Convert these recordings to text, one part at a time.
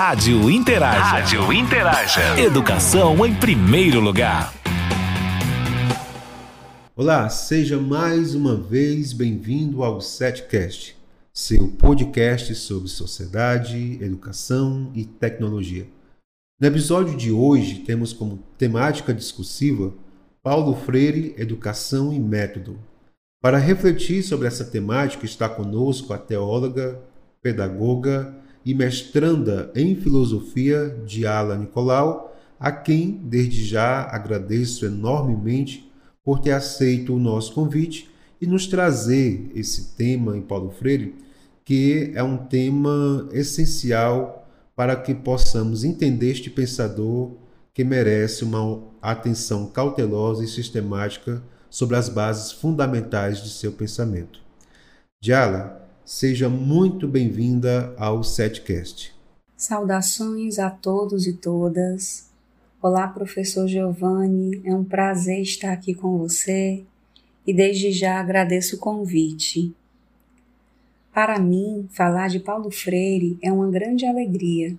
Rádio Interaja. Rádio Interaja. Educação em primeiro lugar. Olá, seja mais uma vez bem-vindo ao Setcast, seu podcast sobre sociedade, educação e tecnologia. No episódio de hoje temos como temática discursiva Paulo Freire, Educação e Método. Para refletir sobre essa temática está conosco a teóloga, pedagoga e mestranda em filosofia Diala Nicolau, a quem desde já agradeço enormemente por ter aceito o nosso convite e nos trazer esse tema em Paulo Freire, que é um tema essencial para que possamos entender este pensador que merece uma atenção cautelosa e sistemática sobre as bases fundamentais de seu pensamento. Diala, Seja muito bem-vinda ao Setcast. Saudações a todos e todas. Olá, professor Giovanni. É um prazer estar aqui com você e desde já agradeço o convite. Para mim, falar de Paulo Freire é uma grande alegria,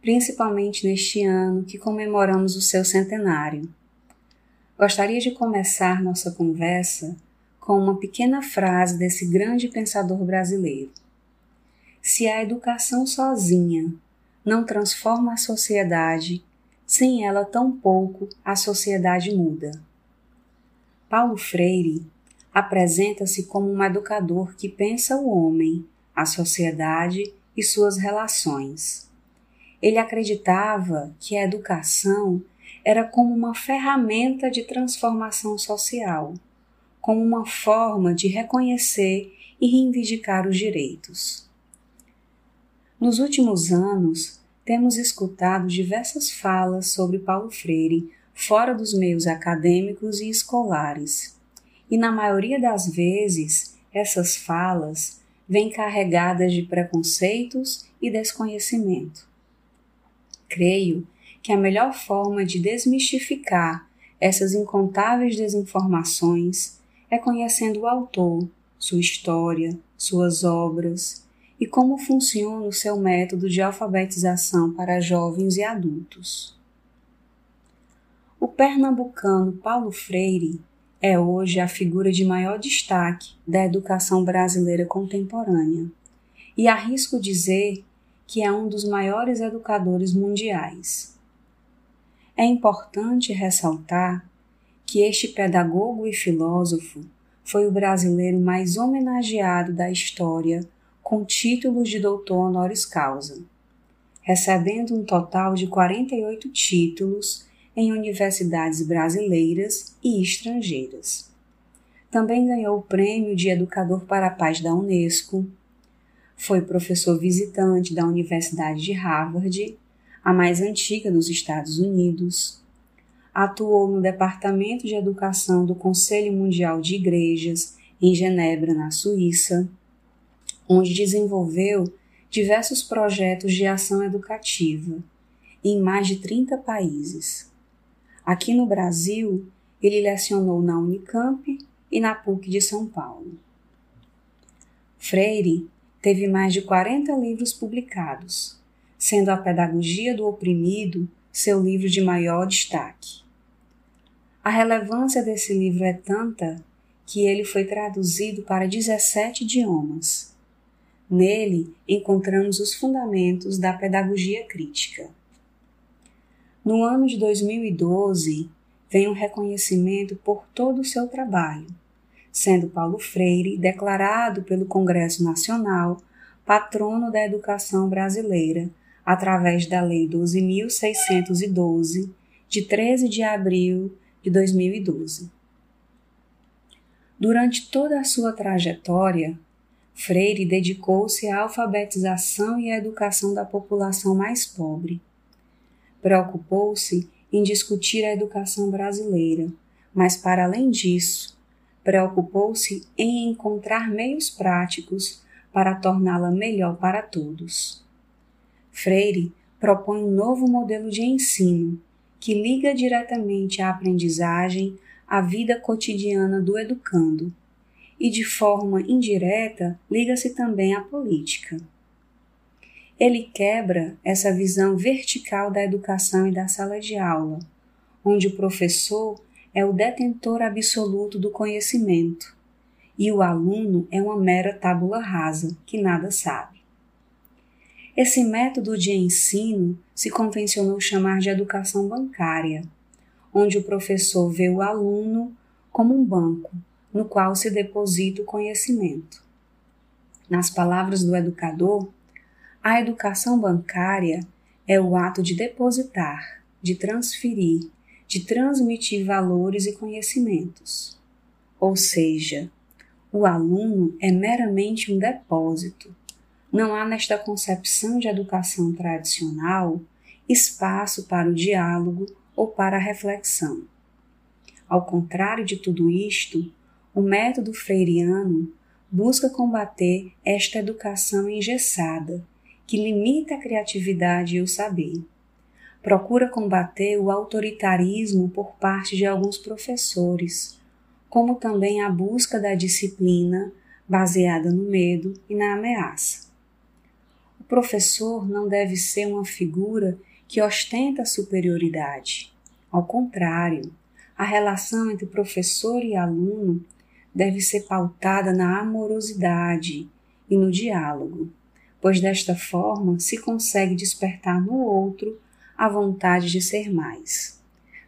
principalmente neste ano que comemoramos o seu centenário. Gostaria de começar nossa conversa com uma pequena frase desse grande pensador brasileiro. Se a educação sozinha não transforma a sociedade, sem ela tampouco a sociedade muda. Paulo Freire apresenta-se como um educador que pensa o homem, a sociedade e suas relações. Ele acreditava que a educação era como uma ferramenta de transformação social como uma forma de reconhecer e reivindicar os direitos. Nos últimos anos, temos escutado diversas falas sobre Paulo Freire fora dos meios acadêmicos e escolares, e na maioria das vezes essas falas vêm carregadas de preconceitos e desconhecimento. Creio que a melhor forma de desmistificar essas incontáveis desinformações é conhecendo o autor, sua história, suas obras e como funciona o seu método de alfabetização para jovens e adultos. O pernambucano Paulo Freire é hoje a figura de maior destaque da educação brasileira contemporânea e arrisco dizer que é um dos maiores educadores mundiais. É importante ressaltar que este pedagogo e filósofo foi o brasileiro mais homenageado da história com títulos de doutor honoris causa, recebendo um total de 48 títulos em universidades brasileiras e estrangeiras. Também ganhou o Prêmio de Educador para a Paz da Unesco. Foi professor visitante da Universidade de Harvard, a mais antiga dos Estados Unidos atuou no Departamento de Educação do Conselho Mundial de Igrejas, em Genebra, na Suíça, onde desenvolveu diversos projetos de ação educativa em mais de 30 países. Aqui no Brasil, ele lecionou na Unicamp e na PUC de São Paulo. Freire teve mais de 40 livros publicados, sendo A Pedagogia do Oprimido seu livro de maior destaque. A relevância desse livro é tanta que ele foi traduzido para 17 idiomas. Nele encontramos os fundamentos da pedagogia crítica. No ano de 2012, vem um reconhecimento por todo o seu trabalho, sendo Paulo Freire declarado pelo Congresso Nacional patrono da educação brasileira através da Lei 12.612, de 13 de abril de 2012. Durante toda a sua trajetória, Freire dedicou-se à alfabetização e à educação da população mais pobre. Preocupou-se em discutir a educação brasileira, mas, para além disso, preocupou-se em encontrar meios práticos para torná-la melhor para todos. Freire propõe um novo modelo de ensino que liga diretamente a aprendizagem à vida cotidiana do educando e, de forma indireta, liga-se também à política. Ele quebra essa visão vertical da educação e da sala de aula, onde o professor é o detentor absoluto do conhecimento e o aluno é uma mera tábula rasa que nada sabe. Esse método de ensino se convencionou chamar de educação bancária, onde o professor vê o aluno como um banco no qual se deposita o conhecimento. Nas palavras do educador, a educação bancária é o ato de depositar, de transferir, de transmitir valores e conhecimentos. Ou seja, o aluno é meramente um depósito. Não há nesta concepção de educação tradicional espaço para o diálogo ou para a reflexão. Ao contrário de tudo isto, o método freiriano busca combater esta educação engessada, que limita a criatividade e o saber. Procura combater o autoritarismo por parte de alguns professores, como também a busca da disciplina baseada no medo e na ameaça. Professor não deve ser uma figura que ostenta superioridade. Ao contrário, a relação entre professor e aluno deve ser pautada na amorosidade e no diálogo, pois desta forma se consegue despertar no outro a vontade de ser mais,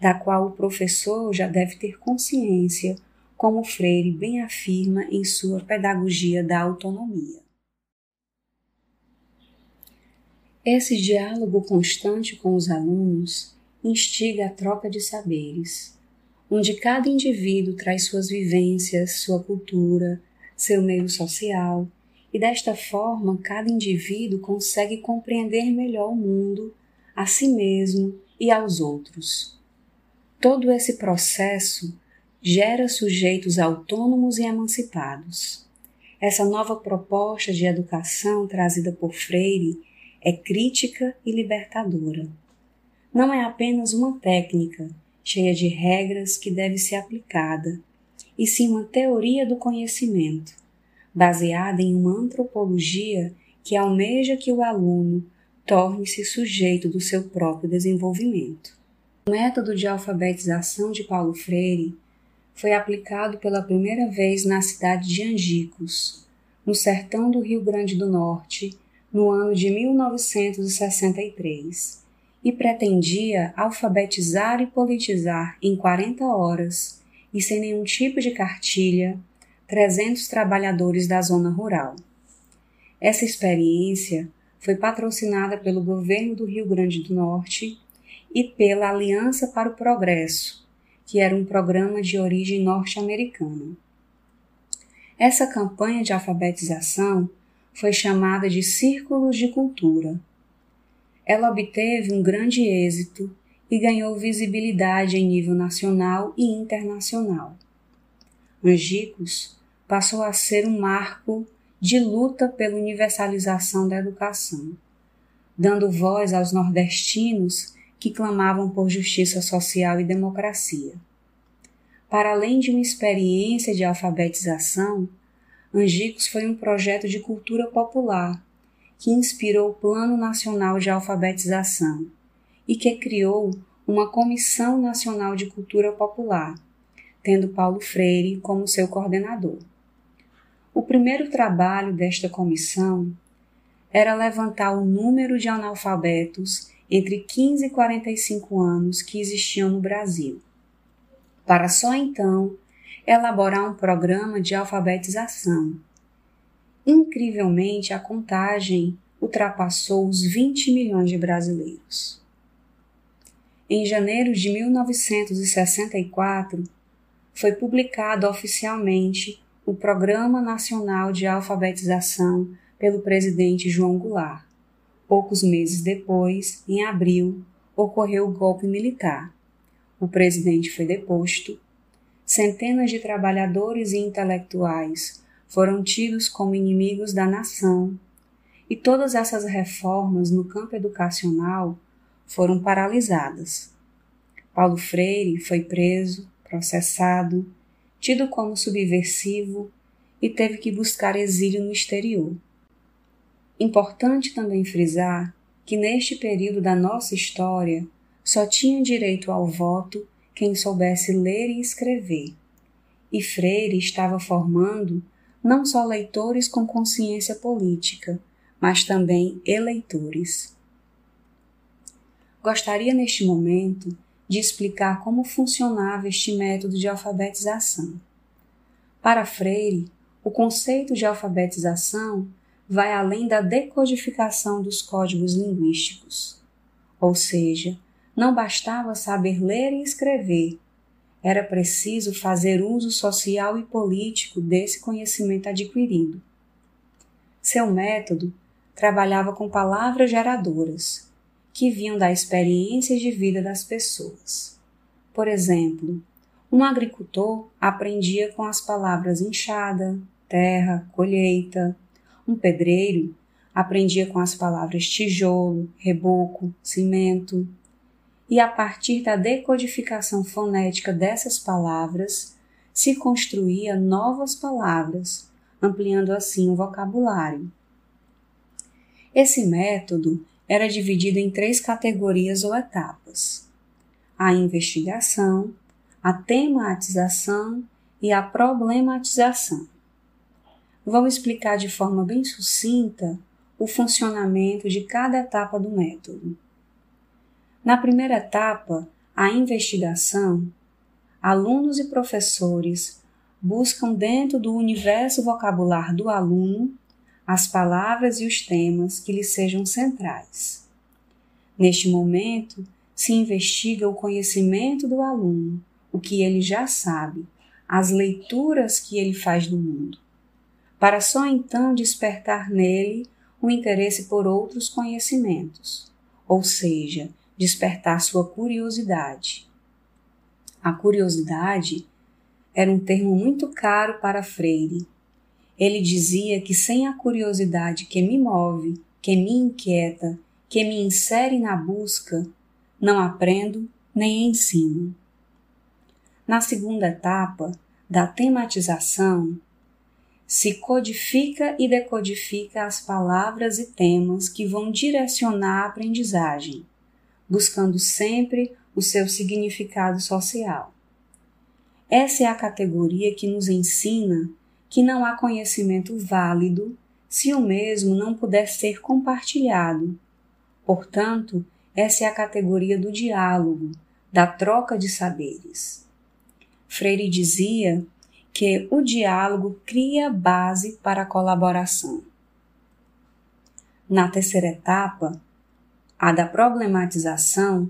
da qual o professor já deve ter consciência, como Freire bem afirma em sua Pedagogia da Autonomia. Esse diálogo constante com os alunos instiga a troca de saberes, onde cada indivíduo traz suas vivências, sua cultura, seu meio social, e desta forma cada indivíduo consegue compreender melhor o mundo, a si mesmo e aos outros. Todo esse processo gera sujeitos autônomos e emancipados. Essa nova proposta de educação trazida por Freire é crítica e libertadora. Não é apenas uma técnica cheia de regras que deve ser aplicada, e sim uma teoria do conhecimento, baseada em uma antropologia que almeja que o aluno torne-se sujeito do seu próprio desenvolvimento. O método de alfabetização de Paulo Freire foi aplicado pela primeira vez na cidade de Angicos, no sertão do Rio Grande do Norte, no ano de 1963 e pretendia alfabetizar e politizar em 40 horas e sem nenhum tipo de cartilha 300 trabalhadores da zona rural. Essa experiência foi patrocinada pelo governo do Rio Grande do Norte e pela Aliança para o Progresso, que era um programa de origem norte-americana. Essa campanha de alfabetização foi chamada de Círculos de Cultura. Ela obteve um grande êxito e ganhou visibilidade em nível nacional e internacional. Angicos passou a ser um marco de luta pela universalização da educação, dando voz aos nordestinos que clamavam por justiça social e democracia. Para além de uma experiência de alfabetização, Angicos foi um projeto de cultura popular que inspirou o Plano Nacional de Alfabetização e que criou uma Comissão Nacional de Cultura Popular, tendo Paulo Freire como seu coordenador. O primeiro trabalho desta comissão era levantar o número de analfabetos entre 15 e 45 anos que existiam no Brasil, para só então elaborar um programa de alfabetização. Incrivelmente, a contagem ultrapassou os 20 milhões de brasileiros. Em janeiro de 1964, foi publicado oficialmente o Programa Nacional de Alfabetização pelo presidente João Goulart. Poucos meses depois, em abril, ocorreu o golpe militar. O presidente foi deposto centenas de trabalhadores e intelectuais foram tidos como inimigos da nação, e todas essas reformas no campo educacional foram paralisadas. Paulo Freire foi preso, processado, tido como subversivo e teve que buscar exílio no exterior. Importante também frisar que neste período da nossa história só tinha direito ao voto quem soubesse ler e escrever. E Freire estava formando não só leitores com consciência política, mas também eleitores. Gostaria neste momento de explicar como funcionava este método de alfabetização. Para Freire, o conceito de alfabetização vai além da decodificação dos códigos linguísticos. Ou seja, não bastava saber ler e escrever, era preciso fazer uso social e político desse conhecimento adquirido. Seu método trabalhava com palavras geradoras, que vinham da experiência de vida das pessoas. Por exemplo, um agricultor aprendia com as palavras enxada, terra, colheita, um pedreiro aprendia com as palavras tijolo, reboco, cimento, e a partir da decodificação fonética dessas palavras se construía novas palavras, ampliando assim o vocabulário. Esse método era dividido em três categorias ou etapas: a investigação, a tematização e a problematização vou explicar de forma bem sucinta o funcionamento de cada etapa do método. Na primeira etapa, a investigação, alunos e professores buscam dentro do universo vocabular do aluno as palavras e os temas que lhe sejam centrais. Neste momento, se investiga o conhecimento do aluno, o que ele já sabe, as leituras que ele faz do mundo para só então despertar nele o interesse por outros conhecimentos, ou seja, despertar sua curiosidade. A curiosidade era um termo muito caro para Freire. Ele dizia que sem a curiosidade que me move, que me inquieta, que me insere na busca, não aprendo nem ensino. Na segunda etapa da tematização, se codifica e decodifica as palavras e temas que vão direcionar a aprendizagem, buscando sempre o seu significado social. Essa é a categoria que nos ensina que não há conhecimento válido se o mesmo não puder ser compartilhado. Portanto, essa é a categoria do diálogo, da troca de saberes. Freire dizia que o diálogo cria base para a colaboração. Na terceira etapa, a da problematização,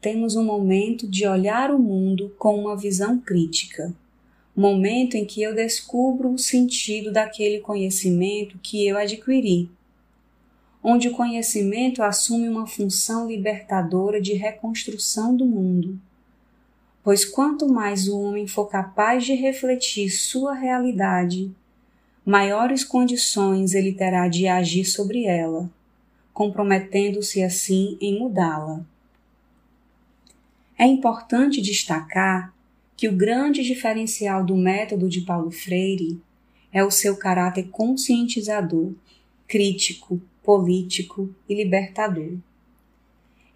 temos um momento de olhar o mundo com uma visão crítica, momento em que eu descubro o sentido daquele conhecimento que eu adquiri, onde o conhecimento assume uma função libertadora de reconstrução do mundo. Pois quanto mais o homem for capaz de refletir sua realidade, maiores condições ele terá de agir sobre ela, comprometendo-se assim em mudá-la. É importante destacar que o grande diferencial do método de Paulo Freire é o seu caráter conscientizador, crítico, político e libertador.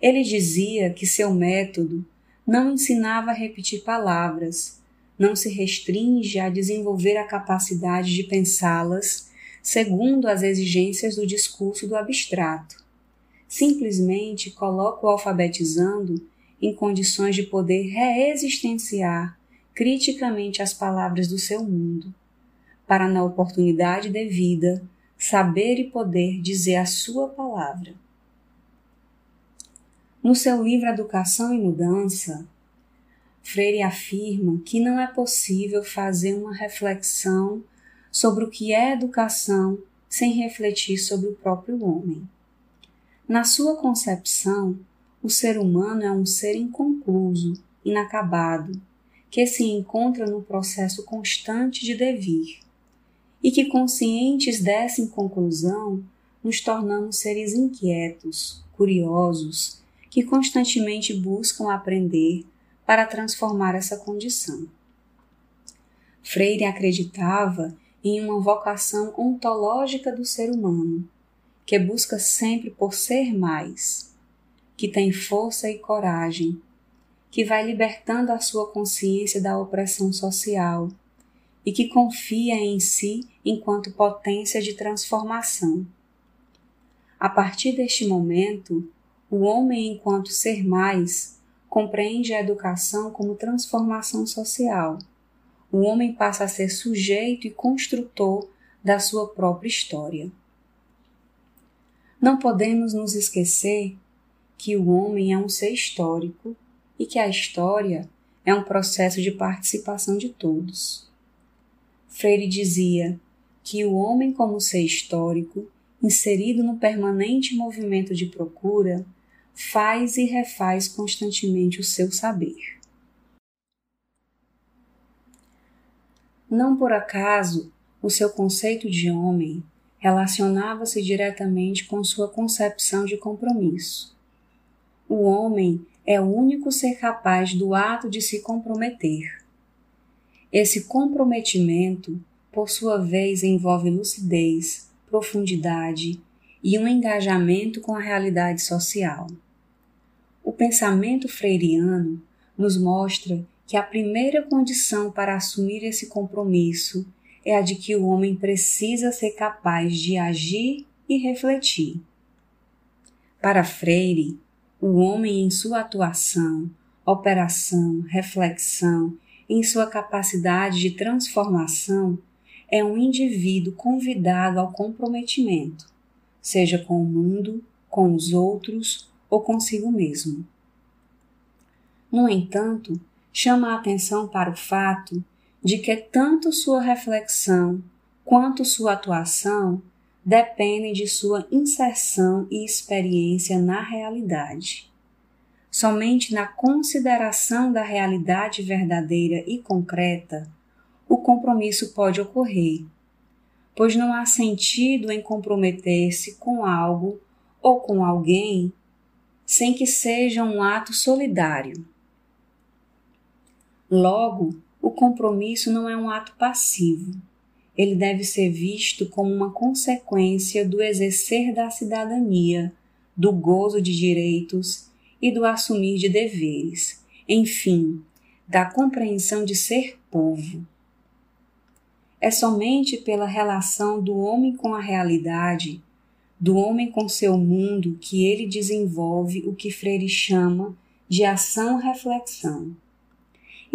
Ele dizia que seu método não ensinava a repetir palavras, não se restringe a desenvolver a capacidade de pensá-las segundo as exigências do discurso do abstrato. Simplesmente coloca o alfabetizando em condições de poder reexistenciar criticamente as palavras do seu mundo, para na oportunidade devida saber e poder dizer a sua palavra. No seu livro Educação e Mudança, Freire afirma que não é possível fazer uma reflexão sobre o que é educação sem refletir sobre o próprio homem. Na sua concepção, o ser humano é um ser inconcluso, inacabado, que se encontra no processo constante de devir, e que, conscientes dessa inconclusão, nos tornamos seres inquietos, curiosos que constantemente buscam aprender para transformar essa condição. Freire acreditava em uma vocação ontológica do ser humano, que busca sempre por ser mais, que tem força e coragem, que vai libertando a sua consciência da opressão social e que confia em si enquanto potência de transformação. A partir deste momento, o homem, enquanto ser mais, compreende a educação como transformação social. O homem passa a ser sujeito e construtor da sua própria história. Não podemos nos esquecer que o homem é um ser histórico e que a história é um processo de participação de todos. Freire dizia que o homem, como ser histórico, inserido no permanente movimento de procura, faz e refaz constantemente o seu saber. Não por acaso, o seu conceito de homem relacionava-se diretamente com sua concepção de compromisso. O homem é o único ser capaz do ato de se comprometer esse comprometimento, por sua vez, envolve lucidez, profundidade e um engajamento com a realidade social. O pensamento freiriano nos mostra que a primeira condição para assumir esse compromisso é a de que o homem precisa ser capaz de agir e refletir. Para Freire, o homem em sua atuação, operação, reflexão em sua capacidade de transformação, é um indivíduo convidado ao comprometimento, seja com o mundo, com os outros ou consigo mesmo. No entanto, chama a atenção para o fato de que tanto sua reflexão quanto sua atuação dependem de sua inserção e experiência na realidade. Somente na consideração da realidade verdadeira e concreta o compromisso pode ocorrer, pois não há sentido em comprometer-se com algo ou com alguém sem que seja um ato solidário. Logo, o compromisso não é um ato passivo. Ele deve ser visto como uma consequência do exercer da cidadania, do gozo de direitos e do assumir de deveres, enfim, da compreensão de ser povo. É somente pela relação do homem com a realidade, do homem com seu mundo, que ele desenvolve o que Freire chama de ação-reflexão.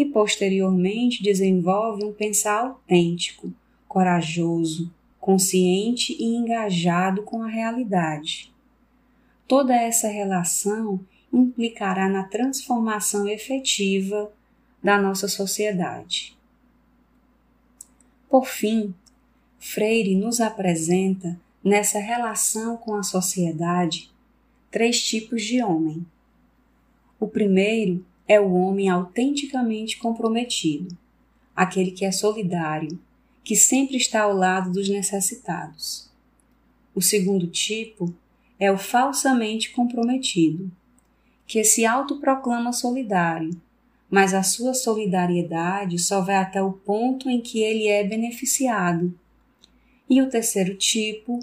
E posteriormente desenvolve um pensar autêntico, corajoso, consciente e engajado com a realidade. Toda essa relação implicará na transformação efetiva da nossa sociedade. Por fim, Freire nos apresenta, nessa relação com a sociedade, três tipos de homem. O primeiro é o homem autenticamente comprometido, aquele que é solidário, que sempre está ao lado dos necessitados. O segundo tipo é o falsamente comprometido, que se autoproclama solidário, mas a sua solidariedade só vai até o ponto em que ele é beneficiado. E o terceiro tipo,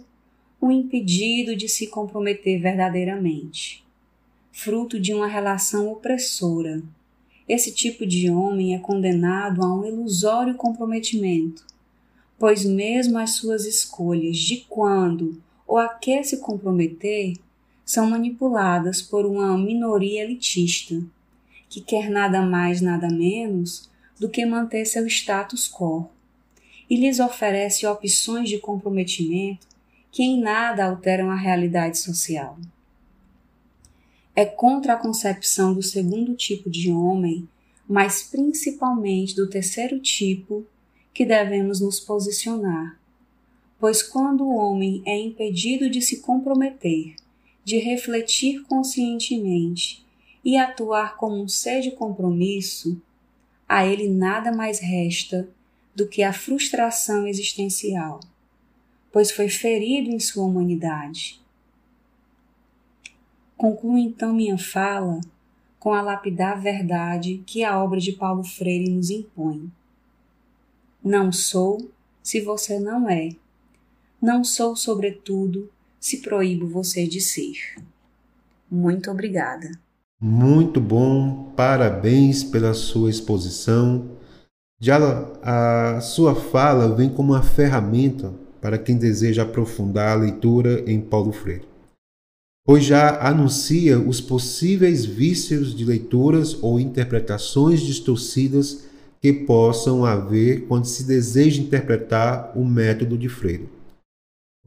o impedido de se comprometer verdadeiramente, fruto de uma relação opressora. Esse tipo de homem é condenado a um ilusório comprometimento, pois mesmo as suas escolhas de quando ou a que se comprometer são manipuladas por uma minoria elitista, que quer nada mais, nada menos do que manter seu status quo, e lhes oferece opções de comprometimento que em nada alteram a realidade social. É contra a concepção do segundo tipo de homem, mas principalmente do terceiro tipo, que devemos nos posicionar, pois quando o homem é impedido de se comprometer de refletir conscientemente e atuar como um ser de compromisso, a ele nada mais resta do que a frustração existencial, pois foi ferido em sua humanidade. Concluo então minha fala com a lapidar verdade que a obra de Paulo Freire nos impõe. Não sou se você não é. Não sou, sobretudo, se proíbo você de ser. Muito obrigada. Muito bom, parabéns pela sua exposição. Já a sua fala vem como uma ferramenta para quem deseja aprofundar a leitura em Paulo Freire, pois já anuncia os possíveis vícios de leituras ou interpretações distorcidas que possam haver quando se deseja interpretar o método de Freire.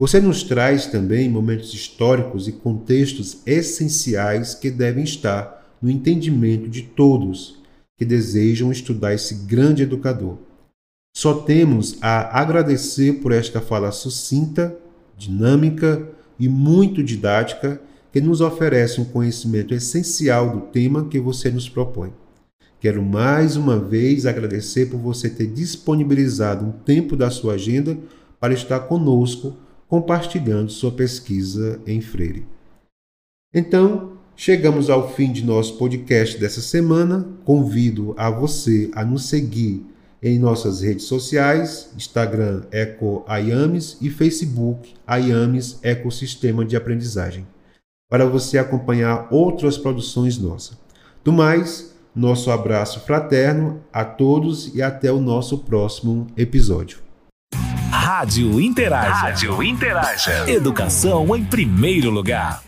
Você nos traz também momentos históricos e contextos essenciais que devem estar no entendimento de todos que desejam estudar esse grande educador. Só temos a agradecer por esta fala sucinta, dinâmica e muito didática que nos oferece um conhecimento essencial do tema que você nos propõe. Quero mais uma vez agradecer por você ter disponibilizado um tempo da sua agenda para estar conosco compartilhando sua pesquisa em Freire. Então, chegamos ao fim de nosso podcast dessa semana. Convido a você a nos seguir em nossas redes sociais, Instagram Eco e Facebook Ayames Ecosistema de Aprendizagem, para você acompanhar outras produções nossas. Do mais, nosso abraço fraterno a todos e até o nosso próximo episódio. Rádio Interaja. Rádio Interaja. Educação em primeiro lugar.